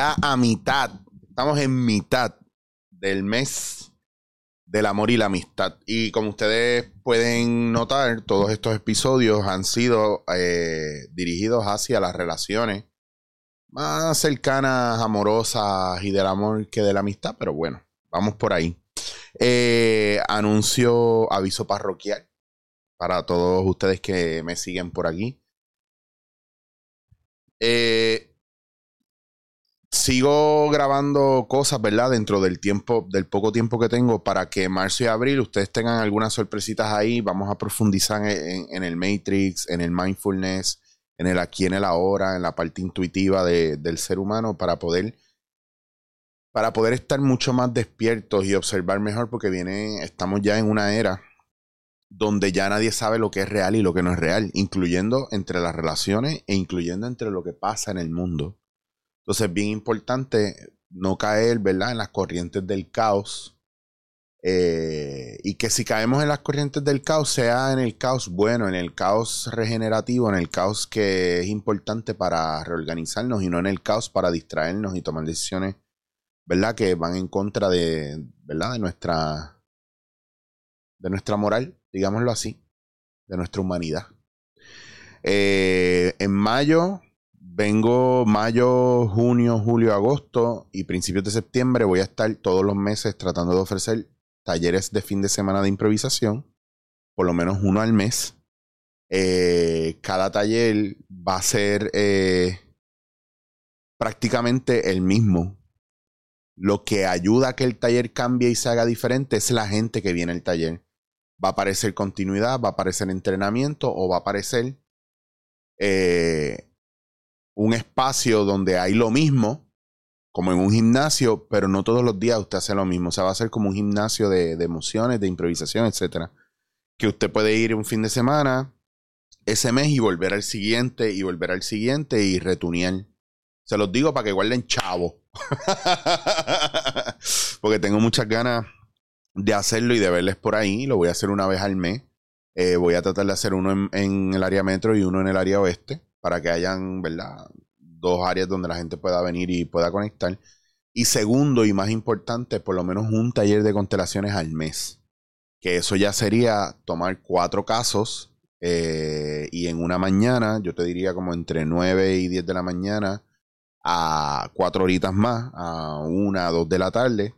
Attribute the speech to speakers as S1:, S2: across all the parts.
S1: a mitad, estamos en mitad del mes del amor y la amistad. Y como ustedes pueden notar, todos estos episodios han sido eh, dirigidos hacia las relaciones más cercanas, amorosas y del amor que de la amistad, pero bueno, vamos por ahí. Eh, anuncio aviso parroquial para todos ustedes que me siguen por aquí. Eh, sigo grabando cosas, ¿verdad? Dentro del tiempo, del poco tiempo que tengo para que marzo y abril ustedes tengan algunas sorpresitas ahí. Vamos a profundizar en, el Matrix, en el mindfulness, en el aquí, en el ahora, en la parte intuitiva del ser humano para poder para poder estar mucho más despiertos y observar mejor porque viene, estamos ya en una era donde ya nadie sabe lo que es real y lo que no es real, incluyendo entre las relaciones e incluyendo entre lo que pasa en el mundo. Entonces es bien importante no caer, ¿verdad?, en las corrientes del caos. Eh, y que si caemos en las corrientes del caos, sea en el caos bueno, en el caos regenerativo, en el caos que es importante para reorganizarnos y no en el caos para distraernos y tomar decisiones, ¿verdad?, que van en contra de, ¿verdad?, de nuestra, de nuestra moral, digámoslo así, de nuestra humanidad. Eh, en mayo vengo mayo, junio, julio, agosto y principios de septiembre voy a estar todos los meses tratando de ofrecer talleres de fin de semana de improvisación, por lo menos uno al mes. Eh, cada taller va a ser eh, prácticamente el mismo. Lo que ayuda a que el taller cambie y se haga diferente es la gente que viene al taller. Va a aparecer continuidad, va a aparecer entrenamiento o va a aparecer eh, un espacio donde hay lo mismo, como en un gimnasio, pero no todos los días usted hace lo mismo. O sea, va a ser como un gimnasio de, emociones, de improvisación, etcétera. Que usted puede ir un fin de semana, ese mes y volver al siguiente, y volver al siguiente y retunear. Se los digo para que guarden chavo. Porque tengo muchas ganas de hacerlo y de verles por ahí. Lo voy a hacer una vez al mes. Eh, voy a tratar de hacer uno en el área metro y uno en el área oeste para que hayan, ¿verdad? Dos áreas donde la gente pueda venir y pueda conectar. Y segundo y más importante, por lo menos un taller de constelaciones al mes. Que eso ya sería tomar cuatro casos eh, y en una mañana, yo te diría como entre 9 y 10 de la mañana a cuatro horitas más, a una, dos de la tarde,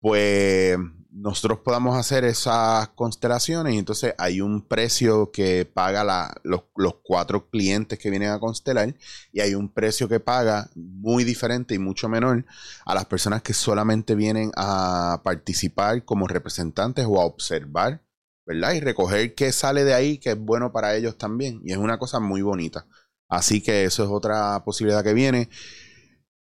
S1: pues nosotros podamos hacer esas constelaciones y entonces hay un precio que paga los, cuatro clientes que vienen a constelar y hay un precio que paga muy diferente y mucho menor a las personas que solamente vienen a participar como representantes o a observar, ¿verdad? Y recoger qué sale de ahí que es bueno para ellos también y es una cosa muy bonita. Así que eso es otra posibilidad que viene.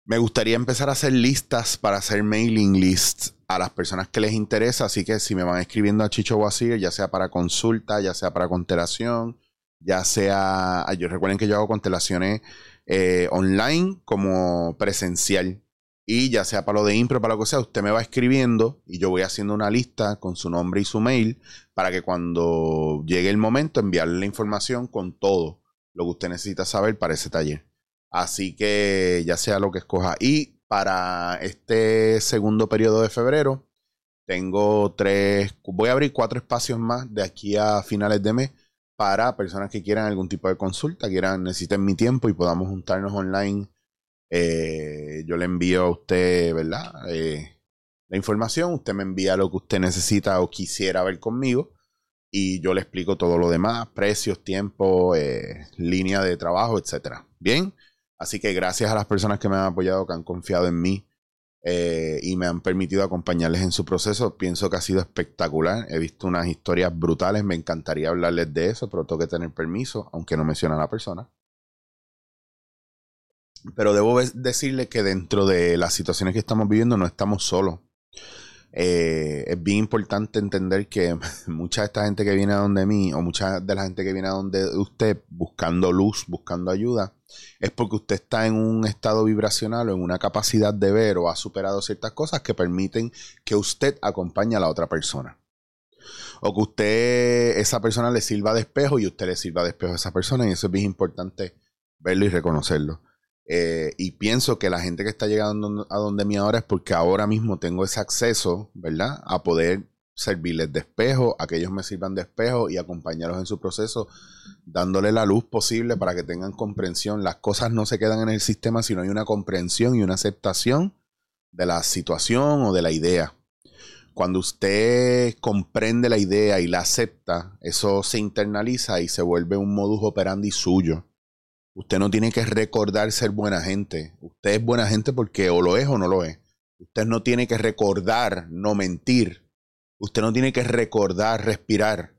S1: Me gustaría empezar a hacer listas para hacer mailing lists a las personas que les interesa. Así que si me van escribiendo a Chicho Wasir, ya sea para consulta, ya sea para constelación, ya sea. Ah, yo recuerden que yo hago constelaciones eh, online como presencial. Y ya sea para lo de impro, para lo que sea, usted me va escribiendo y yo voy haciendo una lista con su nombre y su mail para que cuando llegue el momento enviarle la información con todo lo que usted necesita saber para ese taller. Así que ya sea lo que escoja. Y para este segundo periodo de febrero. Tengo tres, voy a abrir cuatro espacios más de aquí a finales de mes para personas que quieran algún tipo de consulta, quieran, necesiten mi tiempo y podamos juntarnos online. Eh, yo le envío a usted, ¿verdad? Eh, la información, usted me envía lo que usted necesita o quisiera ver conmigo y yo le explico todo lo demás, precios, tiempo, eh, línea de trabajo, etcétera. Bien. Así que gracias a las personas que me han apoyado, que han confiado en mí eh, y me han permitido acompañarles en su proceso. Pienso que ha sido espectacular. He visto unas historias brutales. Me encantaría hablarles de eso, pero tengo que tener permiso, aunque no menciona a la persona. Pero debo decirle que dentro de las situaciones que estamos viviendo no estamos solos. Eh, es bien importante entender que mucha de esta gente que viene a donde mí, o mucha de la gente que viene a donde usted buscando luz, buscando ayuda, es porque usted está en un estado vibracional o en una capacidad de ver o ha superado ciertas cosas que permiten que usted acompañe a la otra persona. O que usted, esa persona le sirva de espejo y usted le sirva de espejo a esa persona. Y eso es bien importante verlo y reconocerlo. Eh, y pienso que la gente que está llegando a donde mí ahora es porque ahora mismo tengo ese acceso, ¿verdad? A poder servirles de espejo, a que ellos me sirvan de espejo y acompañarlos en su proceso, dándole la luz posible para que tengan comprensión. Las cosas no se quedan en el sistema, sino hay una comprensión y una aceptación de la situación o de la idea. Cuando usted comprende la idea y la acepta, eso se internaliza y se vuelve un modus operandi suyo. Usted no tiene que recordar ser buena gente. Usted es buena gente porque o lo es o no lo es. Usted no tiene que recordar no mentir Usted no tiene que recordar respirar.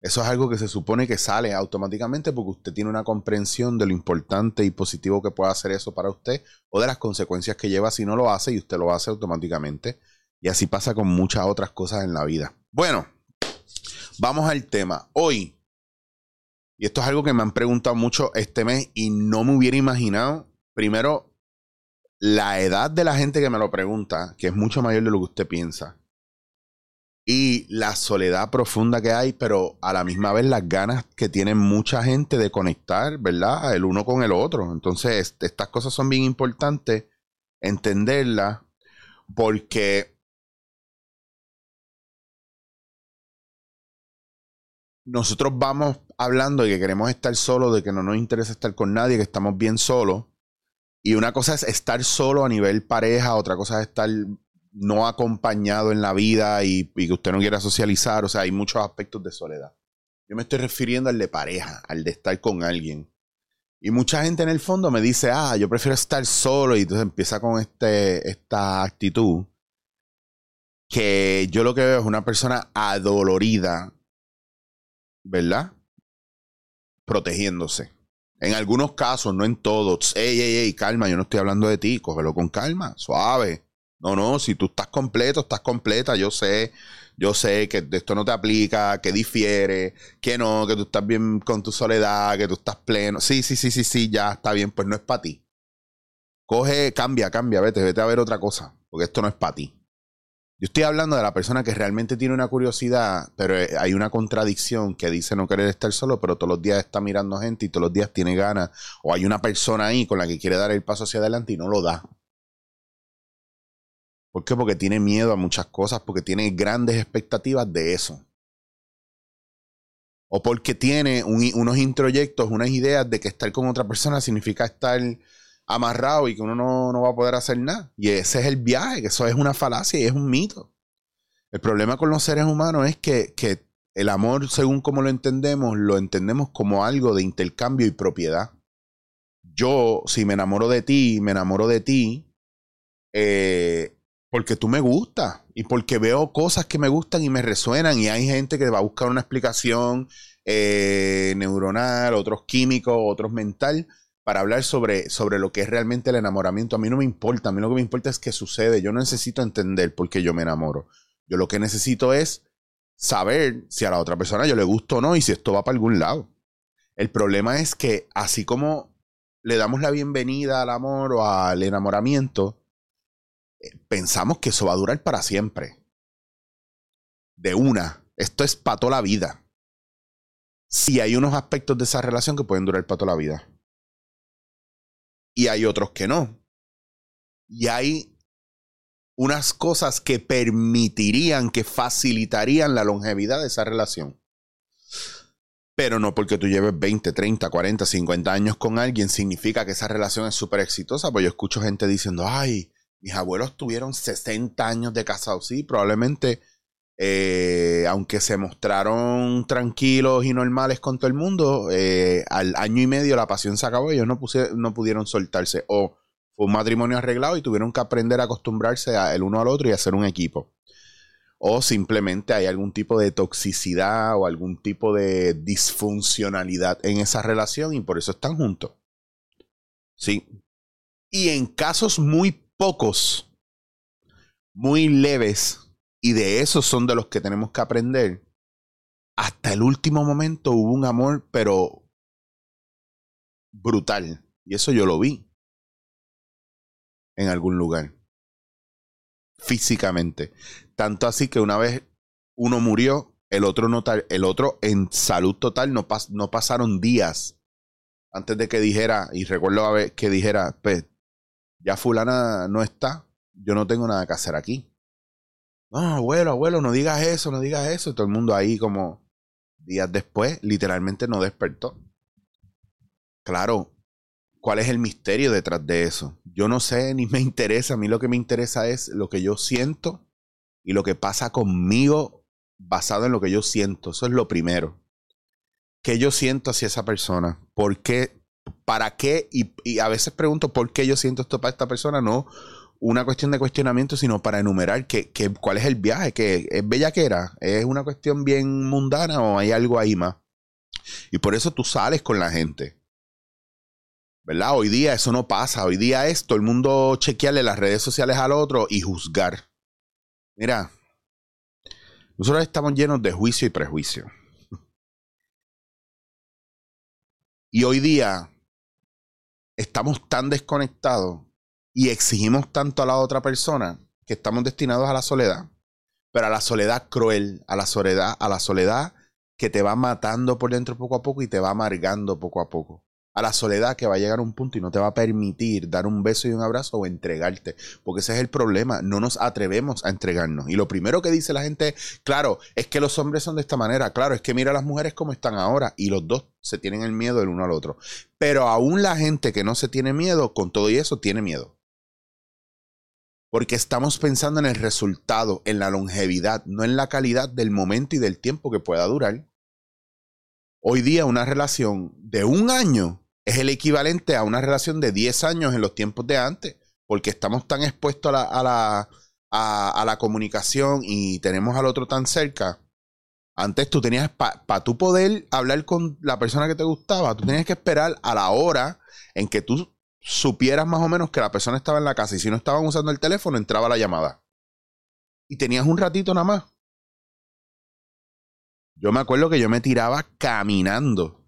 S1: Eso es algo que se supone que sale automáticamente porque usted tiene una comprensión de lo importante y positivo que puede hacer eso para usted o de las consecuencias que lleva si no lo hace y usted lo hace automáticamente. Y así pasa con muchas otras cosas en la vida. Bueno, vamos al tema. Hoy, y esto es algo que me han preguntado mucho este mes y no me hubiera imaginado, primero, la edad de la gente que me lo pregunta, que es mucho mayor de lo que usted piensa y la soledad profunda que hay, pero a la misma vez las ganas que tiene mucha gente de conectar, ¿verdad? El uno con el otro. Entonces, estas cosas son bien importantes entenderlas porque nosotros vamos hablando de que queremos estar solos, de que no nos interesa estar con nadie, que estamos bien solos. Y una cosa es estar solo a nivel pareja, otra cosa es estar no acompañado en la vida y, que usted no quiera socializar. O sea, hay muchos aspectos de soledad. Yo me estoy refiriendo al de pareja, al de estar con alguien. Y mucha gente en el fondo me dice, ah, yo prefiero estar solo. Y entonces empieza con este, esta actitud. Que yo lo que veo es una persona adolorida, ¿verdad? Protegiéndose. En algunos casos, no en todos. Ey, ey, ey, calma, yo no estoy hablando de ti, cógelo con calma, suave. No, no, si tú estás completo, estás completa, yo sé, yo sé que esto no te aplica, que difiere, que no, que tú estás bien con tu soledad, que tú estás pleno. Sí, sí, sí, sí, sí, ya está bien, pues no es para ti. Coge, cambia, cambia, vete, vete a ver otra cosa, porque esto no es para ti. Yo estoy hablando de la persona que realmente tiene una curiosidad, pero eh, hay una contradicción que dice no querer estar solo, pero todos los días está mirando gente y todos los días tiene ganas, o hay una persona ahí con la que quiere dar el paso hacia adelante y no lo da. ¿Por qué? Porque tiene miedo a muchas cosas, porque tiene grandes expectativas de eso. O porque tiene unos introyectos, unas ideas de que estar con otra persona significa estar amarrado y que uno no, va a poder hacer nada. Y ese es el viaje, que eso es una falacia y es un mito. El problema con los seres humanos es que, que el amor, según como lo entendemos, lo entendemos como algo de intercambio y propiedad. Yo, si me enamoro de ti, me enamoro de ti, eh, porque tú me gustas y porque veo cosas que me gustan y me resuenan y hay gente que va a buscar una explicación eh, neuronal, otros químicos, otros mental para hablar sobre, sobre lo que es realmente el enamoramiento. A mí no me importa, a mí lo que me importa es qué sucede. Yo no necesito entender por qué yo me enamoro. Yo lo que necesito es saber si a la otra persona yo le gusto o no y si esto va para algún lado. El problema es que así como le damos la bienvenida al amor o al enamoramiento, pensamos que eso va a durar para siempre. De una. Esto es para toda la vida. Sí, hay unos aspectos de esa relación que pueden durar para toda la vida. Y hay otros que no. Y hay unas cosas que permitirían, que facilitarían la longevidad de esa relación. Pero no porque tú lleves 20, 30, 40, 50 años con alguien significa que esa relación es súper exitosa. Pues yo escucho gente diciendo, ay, mis abuelos tuvieron 60 años de casados, sí, probablemente, eh, aunque se mostraron tranquilos y normales con todo el mundo, eh, al año y medio la pasión se acabó, ellos no, no pudieron soltarse. O fue un matrimonio arreglado y tuvieron que aprender a acostumbrarse el uno al otro y hacer un equipo. O simplemente hay algún tipo de toxicidad o algún tipo de disfuncionalidad en esa relación y por eso están juntos. Sí. Y en casos muy pocos, muy leves, y de esos son de los que tenemos que aprender. Hasta el último momento hubo un amor, pero brutal. Y eso yo lo vi en algún lugar. Físicamente. Tanto así que una vez uno murió, el otro, no, el otro en salud total no, no pasaron días antes de que dijera, y recuerdo a ver que dijera, pues, ya fulana no está, yo no tengo nada que hacer aquí. No, abuelo, abuelo, no digas eso, no digas eso. Todo el mundo ahí como días después, literalmente no despertó. Claro, ¿cuál es el misterio detrás de eso? Yo no sé ni me interesa. A mí lo que me interesa es lo que yo siento y lo que pasa conmigo basado en lo que yo siento. Eso es lo primero. ¿Qué yo siento hacia esa persona? ¿Por qué? ¿Para qué? Y, a veces pregunto, ¿por qué yo siento esto para esta persona? No una cuestión de cuestionamiento, sino para enumerar que, cuál es el viaje, que es bellaquera, es una cuestión bien mundana o hay algo ahí más. Y por eso tú sales con la gente. ¿Verdad? Hoy día eso no pasa. Hoy día es todo el mundo chequearle las redes sociales al otro y juzgar. Mira, nosotros estamos llenos de juicio y prejuicio. Y hoy día estamos tan desconectados y exigimos tanto a la otra persona que estamos destinados a la soledad, pero a la soledad cruel, a la soledad, a la soledad que te va matando por dentro poco a poco y te va amargando poco a poco. A la soledad que va a llegar a un punto y no te va a permitir dar un beso y un abrazo o entregarte. Porque ese es el problema. No nos atrevemos a entregarnos. Y lo primero que dice la gente, claro, es que los hombres son de esta manera. Claro, es que mira a las mujeres como están ahora. Y los dos se tienen el miedo el uno al otro. Pero aún la gente que no se tiene miedo, con todo y eso, tiene miedo. Porque estamos pensando en el resultado, en la longevidad, no en la calidad del momento y del tiempo que pueda durar. Hoy día una relación de un año es el equivalente a una relación de 10 años en los tiempos de antes, porque estamos tan expuestos a la, a la, comunicación y tenemos al otro tan cerca. Antes tú tenías, para poder hablar con la persona que te gustaba, tú tenías que esperar a la hora en que tú supieras más o menos que la persona estaba en la casa y si no estaban usando el teléfono, entraba la llamada. Y tenías un ratito nada más. Yo me acuerdo que yo me tiraba caminando.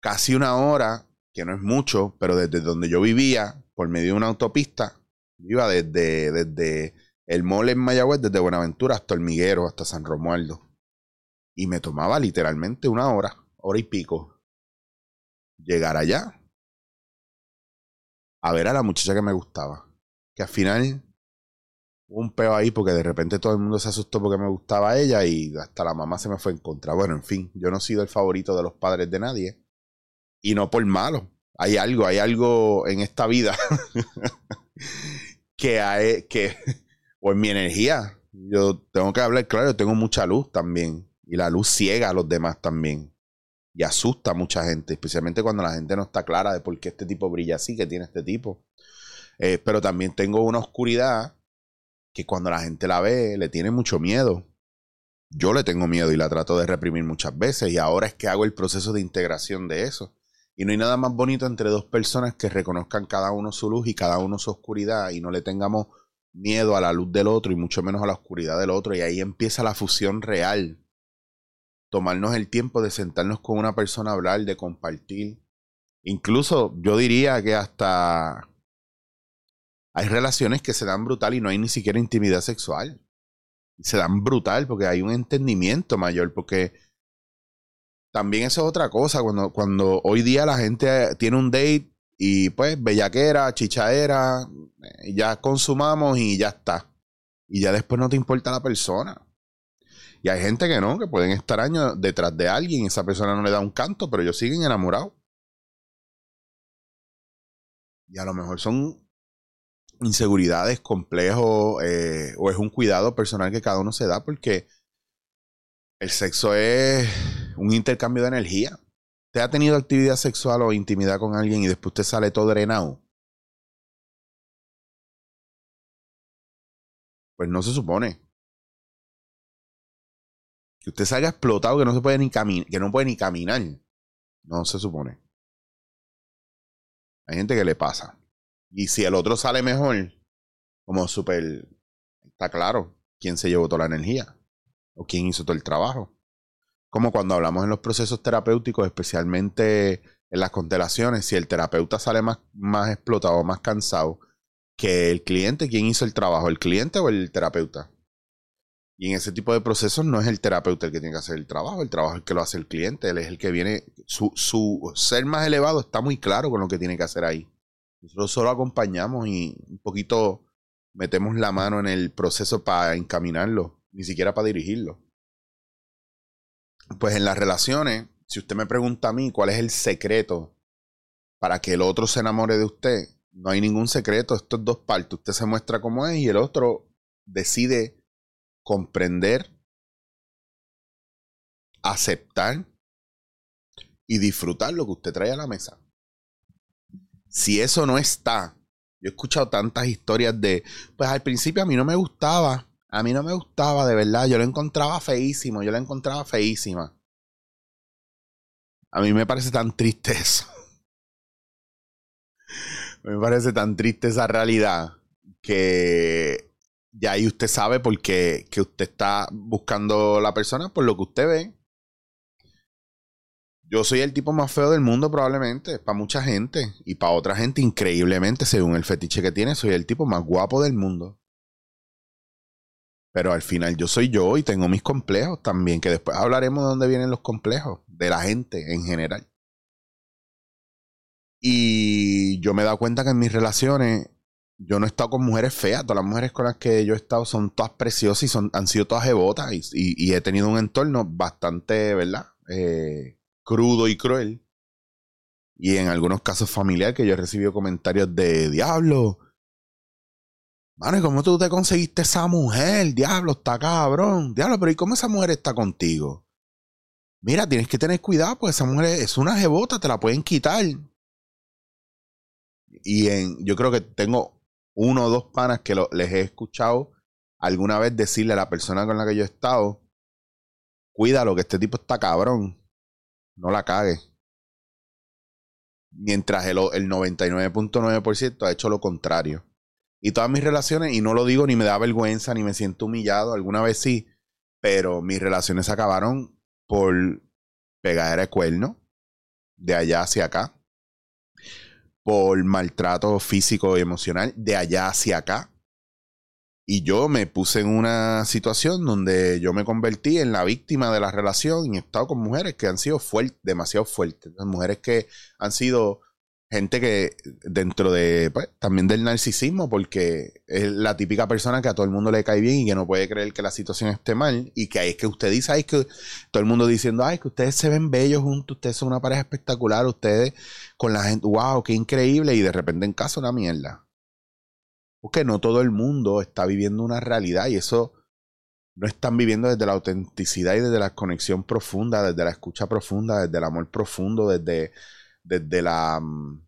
S1: Casi una hora, que no es mucho, pero desde donde yo vivía, por medio de una autopista, iba desde, desde el mole en Mayagüez, desde Buenaventura hasta Hormiguero, hasta San Romualdo. Y me tomaba literalmente una hora, hora y pico, llegar allá a ver a la muchacha que me gustaba. Que al final hubo un peo ahí porque de repente todo el mundo se asustó porque me gustaba ella y hasta la mamá se me fue en contra. Bueno, en fin, yo no he sido el favorito de los padres de nadie. Y no por malo. Hay algo, hay algo en esta vida que hay, que, o en mi energía. Yo tengo que hablar claro, yo tengo mucha luz también. Y la luz ciega a los demás también y asusta a mucha gente, especialmente cuando la gente no está clara de por qué este tipo brilla así, que tiene este tipo. Eh, pero también tengo una oscuridad que cuando la gente la ve le tiene mucho miedo. Yo le tengo miedo y la trato de reprimir muchas veces y ahora es que hago el proceso de integración de eso. Y no hay nada más bonito entre dos personas que reconozcan cada uno su luz y cada uno su oscuridad y no le tengamos miedo a la luz del otro y mucho menos a la oscuridad del otro. Y ahí empieza la fusión real tomarnos el tiempo de sentarnos con una persona a hablar, de compartir. Incluso yo diría que hasta hay relaciones que se dan brutal y no hay ni siquiera intimidad sexual. Se dan brutal porque hay un entendimiento mayor, porque también eso es otra cosa, cuando, cuando hoy día la gente tiene un date y pues bellaquera, chichaera, eh, ya consumamos y ya está. Y ya después no te importa la persona. Y hay gente que no, que pueden estar años detrás de alguien y esa persona no le da un canto, pero ellos siguen enamorados. Y a lo mejor son inseguridades, complejos, eh, o es un cuidado personal que cada uno se da porque el sexo es un intercambio de energía. ¿Usted ha tenido actividad sexual o intimidad con alguien y después usted sale todo drenado? Pues no se supone que usted haya explotado que no se puede ni caminar, que no puede ni caminar. No se supone. Hay gente que le pasa. Y si el otro sale mejor, como súper, está claro quién se llevó toda la energía o quién hizo todo el trabajo. Como cuando hablamos en los procesos terapéuticos, especialmente en las constelaciones, si el terapeuta sale más, más explotado, más cansado que el cliente, ¿quién hizo el trabajo? ¿El cliente o el terapeuta? Y en ese tipo de procesos no es el terapeuta el que tiene que hacer el trabajo, el trabajo es el que lo hace el cliente, él es el que viene su, su ser más elevado está muy claro con lo que tiene que hacer ahí. Nosotros solo acompañamos y un poquito metemos la mano en el proceso para encaminarlo, ni siquiera para dirigirlo. Pues en las relaciones, si usted me pregunta a mí cuál es el secreto para que el otro se enamore de usted, no hay ningún secreto, esto es dos partes. Usted se muestra como es y el otro decide comprender, aceptar y disfrutar lo que usted trae a la mesa. Si eso no está, yo he escuchado tantas historias de, pues al principio a mí no me gustaba, a mí no me gustaba de verdad, yo lo encontraba feísimo, yo lo encontraba feísima. A mí me parece tan triste eso. me parece tan triste esa realidad que ya ahí usted sabe por qué que usted está buscando la persona por lo que usted ve. Yo soy el tipo más feo del mundo probablemente, para mucha gente. Y para otra gente, increíblemente, según el fetiche que tiene, soy el tipo más guapo del mundo. Pero al final yo soy yo y tengo mis complejos también, que después hablaremos de dónde vienen los complejos, de la gente en general. Y yo me he dado cuenta que en mis relaciones yo no he estado con mujeres feas. Todas las mujeres con las que yo he estado son todas preciosas y son, han sido todas jebotas. Y, y, he tenido un entorno bastante, ¿verdad? Eh, crudo y cruel. Y en algunos casos familiares que yo he recibido comentarios de diablo. Mano, ¿y cómo tú te conseguiste esa mujer? Diablo, está cabrón. Diablo, pero ¿y cómo esa mujer está contigo? Mira, tienes que tener cuidado porque esa mujer es una jebota, te la pueden quitar. Y en, yo creo que tengo uno o dos panas que les he escuchado alguna vez decirle a la persona con la que yo he estado, cuídalo, que este tipo está cabrón. No la cague. Mientras el, el 99.9% ha hecho lo contrario. Y todas mis relaciones, y no lo digo ni me da vergüenza, ni me siento humillado, alguna vez sí, pero mis relaciones acabaron por pegar el cuerno de allá hacia acá, por maltrato físico y emocional de allá hacia acá, y yo me puse en una situación donde yo me convertí en la víctima de la relación y he estado con mujeres que han sido fuertes, demasiado fuertes. Mujeres que han sido gente que dentro de pues, también del narcisismo, porque es la típica persona que a todo el mundo le cae bien y que no puede creer que la situación esté mal. Y que ahí es que usted dice, ay, que todo el mundo diciendo, ay, que ustedes se ven bellos juntos, ustedes son una pareja espectacular, ustedes con la gente, wow, qué increíble. Y de repente en casa una mierda. Porque no todo el mundo está viviendo una realidad y eso no están viviendo desde la autenticidad y desde la conexión profunda, desde la escucha profunda, desde el amor profundo, desde, desde la, mm,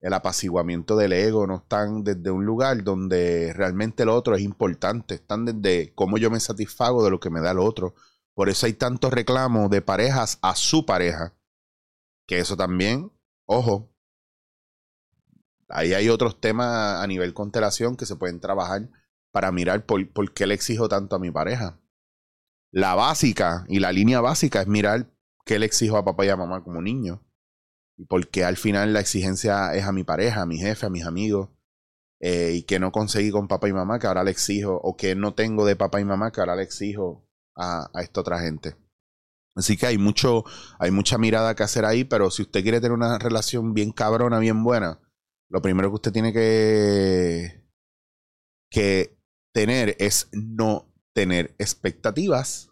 S1: el apaciguamiento del ego, no están desde un lugar donde realmente el otro es importante, están desde cómo yo me satisfago de lo que me da el otro. Por eso hay tantos reclamos de parejas a su pareja, que eso también, ojo, Ahí hay otros temas a nivel constelación que se pueden trabajar para mirar por, por qué le exijo tanto a mi pareja. La básica y la línea básica es mirar qué le exijo a papá y a mamá como niño. Y por qué al final la exigencia es a mi pareja, a mi jefe, a mis amigos. Eh, y que no conseguí con papá y mamá, que ahora le exijo, o que no tengo de papá y mamá, que ahora le exijo a, a esta otra gente. Así que hay mucho, hay mucha mirada que hacer ahí, pero si usted quiere tener una relación bien cabrona, bien buena, lo primero que usted tiene que, que tener es no tener expectativas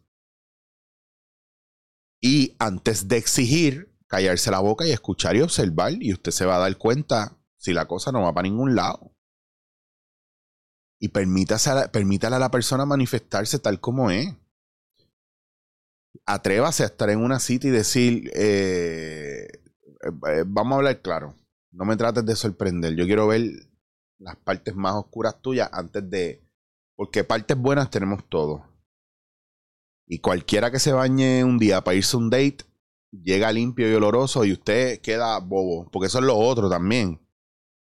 S1: y antes de exigir, callarse la boca y escuchar y observar y usted se va a dar cuenta si la cosa no va para ningún lado. Y permítale a la persona manifestarse tal como es. Atrévase a estar en una cita y decir, eh, eh, vamos a hablar claro. No me trates de sorprender. Yo quiero ver las partes más oscuras tuyas antes de. Porque partes buenas tenemos todos. Y cualquiera que se bañe un día para irse a un date, llega limpio y oloroso y usted queda bobo. Porque eso es lo otro también.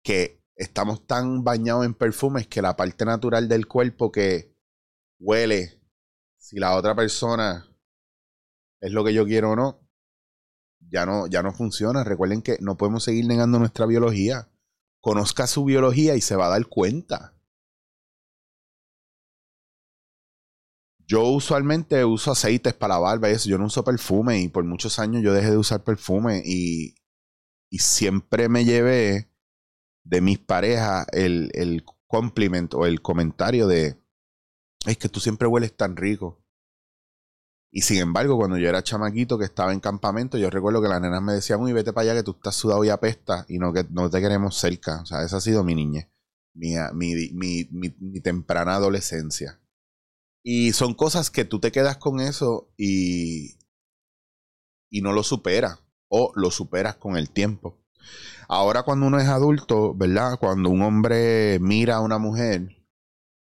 S1: Que estamos tan bañados en perfumes que la parte natural del cuerpo que huele, si la otra persona es lo que yo quiero o no, ya no, ya no funciona. Recuerden que no podemos seguir negando nuestra biología. Conozca su biología y se va a dar cuenta. Yo usualmente uso aceites para la barba y eso. Yo no uso perfume y por muchos años yo dejé de usar perfume y, y siempre me llevé de mis parejas el, el compliment o el comentario de es que tú siempre hueles tan rico. Y sin embargo, cuando yo era chamaquito que estaba en campamento, yo recuerdo que las nenas me decían, uy, vete para allá que tú estás sudado y apesta y no, que no te queremos cerca. O sea, esa ha sido mi niñez, mi, mi, mi, mi temprana adolescencia. Y son cosas que tú te quedas con eso y, y no lo superas o lo superas con el tiempo. Ahora cuando uno es adulto, ¿verdad? Cuando un hombre mira a una mujer,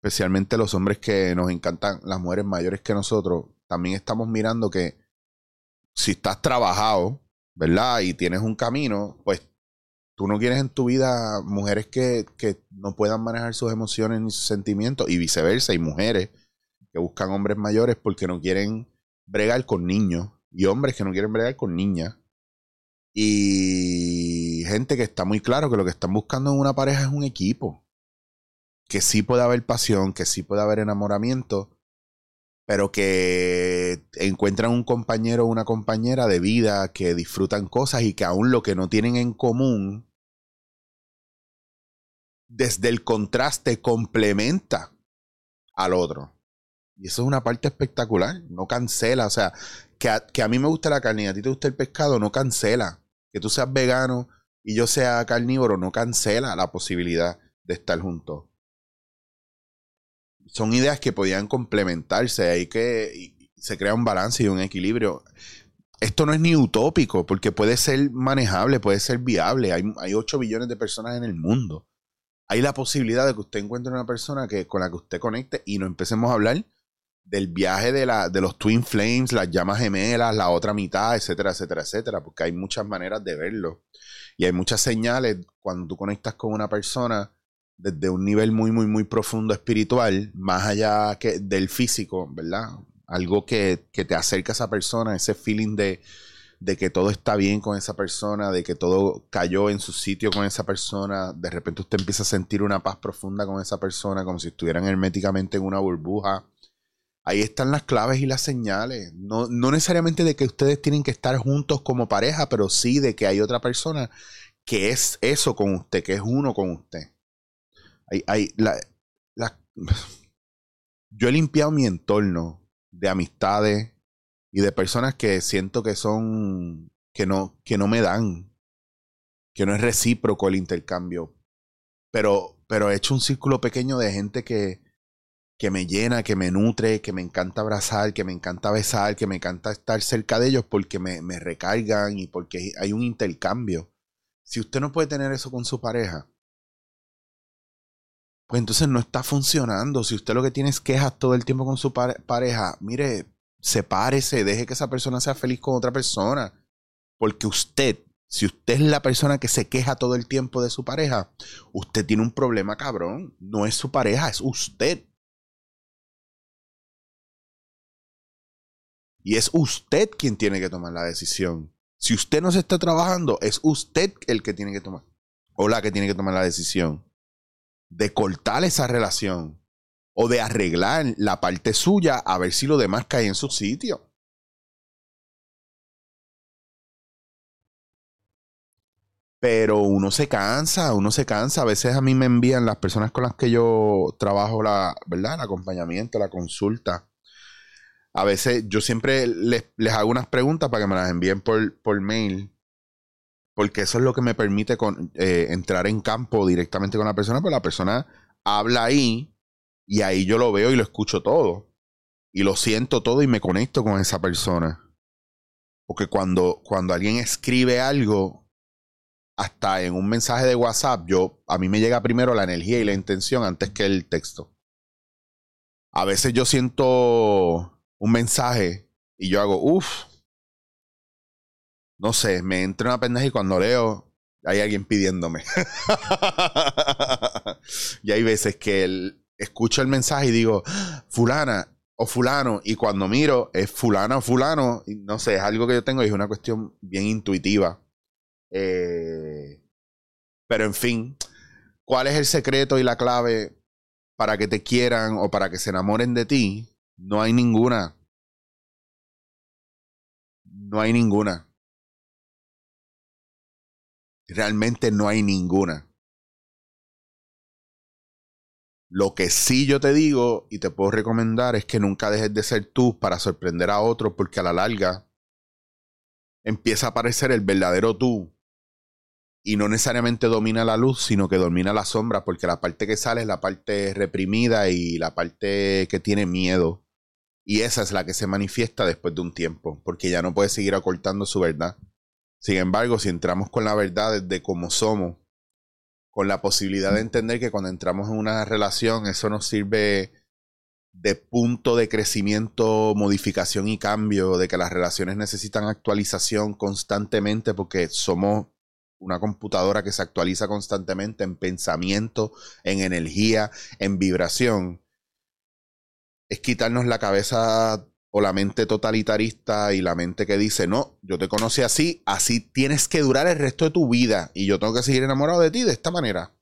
S1: especialmente los hombres que nos encantan, las mujeres mayores que nosotros, también estamos mirando que si estás trabajado, ¿verdad? Y tienes un camino, pues tú no quieres en tu vida mujeres que, que no puedan manejar sus emociones ni sus sentimientos y viceversa, y mujeres que buscan hombres mayores porque no quieren bregar con niños y hombres que no quieren bregar con niñas. Y gente que está muy claro que lo que están buscando en una pareja es un equipo. Que sí puede haber pasión, que sí puede haber enamoramiento, pero que encuentran un compañero o una compañera de vida, que disfrutan cosas y que aún lo que no tienen en común, desde el contraste complementa al otro. Y eso es una parte espectacular. No cancela. O sea, que a, que a mí me gusta la carne y a ti te gusta el pescado, no cancela. Que tú seas vegano y yo sea carnívoro, no cancela la posibilidad de estar juntos. Son ideas que podían complementarse. Hay que. se crea un balance y un equilibrio. Esto no es ni utópico, porque puede ser manejable, puede ser viable. Hay, hay 8 billones de personas en el mundo. Hay la posibilidad de que usted encuentre una persona que, con la que usted conecte y nos empecemos a hablar del viaje de, la, de los Twin Flames, las llamas gemelas, la otra mitad, etcétera, etcétera, etcétera, porque hay muchas maneras de verlo. Y hay muchas señales cuando tú conectas con una persona desde un nivel muy, muy, muy profundo espiritual, más allá que del físico, ¿verdad? Algo que, que te acerca a esa persona, ese feeling de, de que todo está bien con esa persona, de que todo cayó en su sitio con esa persona, de repente usted empieza a sentir una paz profunda con esa persona, como si estuvieran herméticamente en una burbuja Ahí están las claves y las señales. No, necesariamente de que ustedes tienen que estar juntos como pareja, pero sí de que hay otra persona que es eso con usted, que es uno con usted. Hay, la, Yo he limpiado mi entorno de amistades y de personas que siento que son, que no, que no me dan, que no es recíproco el intercambio. Pero, pero he hecho un círculo pequeño de gente que, que me llena, que me nutre, que me encanta abrazar, que me encanta besar, que me encanta estar cerca de ellos porque me, me recargan y porque hay un intercambio. Si usted no puede tener eso con su pareja, pues entonces no está funcionando. Si usted lo que tiene es quejas todo el tiempo con su pareja, mire, sepárese, deje que esa persona sea feliz con otra persona. Porque usted, si usted es la persona que se queja todo el tiempo de su pareja, usted tiene un problema cabrón. No es su pareja, es usted. Y es usted quien tiene que tomar la decisión. Si usted no se está trabajando, es usted el que tiene que tomar, o la que tiene que tomar la decisión de cortar esa relación o de arreglar la parte suya a ver si lo demás cae en su sitio. Pero uno se cansa, uno se cansa. A veces a mí me envían las personas con las que yo trabajo la, ¿verdad? El acompañamiento, la consulta a veces yo siempre les, hago unas preguntas para que me las envíen por, por mail, porque eso es lo que me permite eh, entrar en campo directamente con la persona, pues la persona habla ahí y ahí yo lo veo y lo escucho todo. Y lo siento todo y me conecto con esa persona. Porque cuando, cuando alguien escribe algo, hasta en un mensaje de WhatsApp, yo, a mí me llega primero la energía y la intención antes que el texto. A veces yo siento un mensaje y yo hago, uff, no sé, me entra una pendeja y cuando leo hay alguien pidiéndome. y hay veces que escucho el mensaje y digo, fulana o fulano, y cuando miro es fulana o fulano, y no sé, es algo que yo tengo y es una cuestión bien intuitiva. Eh, pero en fin, ¿cuál es el secreto y la clave para que te quieran o para que se enamoren de ti? No hay ninguna. No hay ninguna. Realmente no hay ninguna. Lo que sí yo te digo y te puedo recomendar es que nunca dejes de ser tú para sorprender a otros porque a la larga empieza a aparecer el verdadero tú y no necesariamente domina la luz, sino que domina la sombra porque la parte que sale es la parte reprimida y la parte que tiene miedo. Y esa es la que se manifiesta después de un tiempo, porque ya no puede seguir ocultando su verdad. Sin embargo, si entramos con la verdad de cómo somos, con la posibilidad de entender que cuando entramos en una relación, eso nos sirve de punto de crecimiento, modificación y cambio, de que las relaciones necesitan actualización constantemente porque somos una computadora que se actualiza constantemente en pensamiento, en energía, en vibración. Es quitarnos la cabeza o la mente totalitarista y la mente que dice, no, yo te conocí así, así tienes que durar el resto de tu vida y yo tengo que seguir enamorado de ti de esta manera.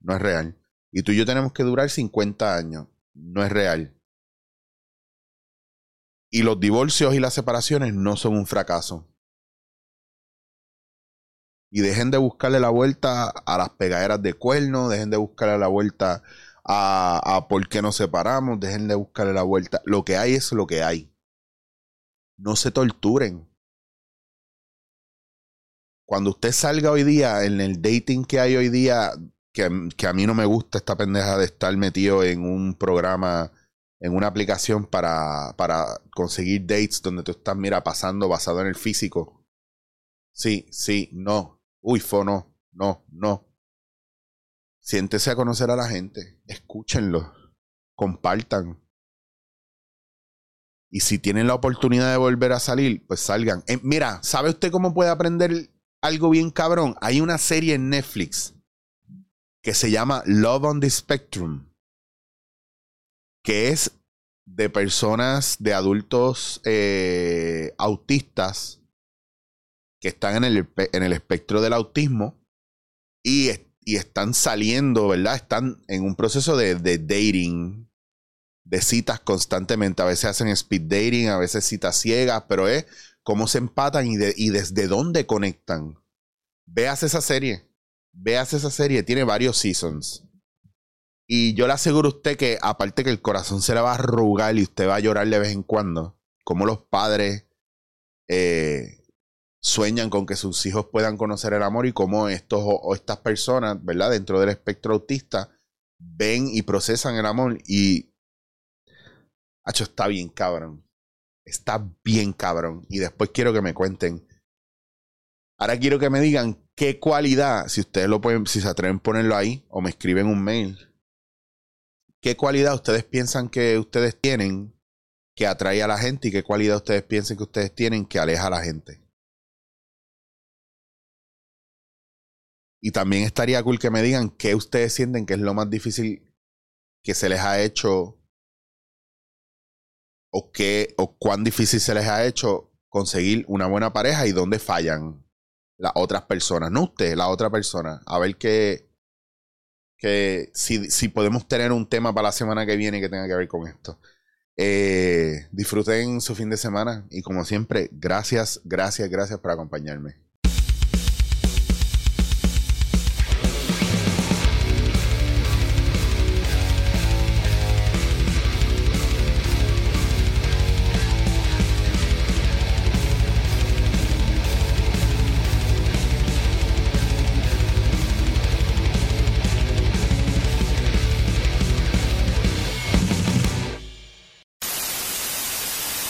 S1: No es real. Y tú y yo tenemos que durar 50 años. No es real. Y los divorcios y las separaciones no son un fracaso. Y dejen de buscarle la vuelta a las pegaderas de cuerno, dejen de buscarle la vuelta a, por qué nos separamos, dejen de buscarle la vuelta. Lo que hay es lo que hay. No se torturen. Cuando usted salga hoy día, en el dating que hay hoy día, que, que a mí no me gusta esta pendeja de estar metido en un programa, en una aplicación para, para conseguir dates donde tú estás, mira, pasando basado en el físico. Sí, sí, no. Uy, fo, no, no, no. Siéntese a conocer a la gente, escúchenlo, compartan. Y si tienen la oportunidad de volver a salir, pues salgan. Eh, mira, ¿sabe usted cómo puede aprender algo bien cabrón? Hay una serie en Netflix que se llama Love on the Spectrum, que es de personas, de adultos eh, autistas que están en el, en el espectro del autismo y y están saliendo, ¿verdad? Están en un proceso de, dating, de citas constantemente. A veces hacen speed dating, a veces citas ciegas, pero es cómo se empatan y, y desde dónde conectan. Veas esa serie. Veas esa serie. Tiene varios seasons. Y yo le aseguro a usted que, aparte que el corazón se le va a arrugar y usted va a llorar de vez en cuando, como los padres eh, sueñan con que sus hijos puedan conocer el amor y cómo estos o, estas personas, ¿verdad? Dentro del espectro autista, ven y procesan el amor y... Hacho, está bien cabrón. Está bien cabrón. Y después quiero que me cuenten. Ahora quiero que me digan qué cualidad, si ustedes lo pueden, si se atreven a ponerlo ahí o me escriben un mail, qué cualidad ustedes piensan que ustedes tienen que atrae a la gente y qué cualidad ustedes piensan que ustedes tienen que aleja a la gente. Y también estaría cool que me digan qué ustedes sienten que es lo más difícil que se les ha hecho o qué o cuán difícil se les ha hecho conseguir una buena pareja y dónde fallan las otras personas, no usted, la otra persona. A ver qué que si, si podemos tener un tema para la semana que viene que tenga que ver con esto. Eh, disfruten su fin de semana y como siempre, gracias, gracias, gracias por acompañarme.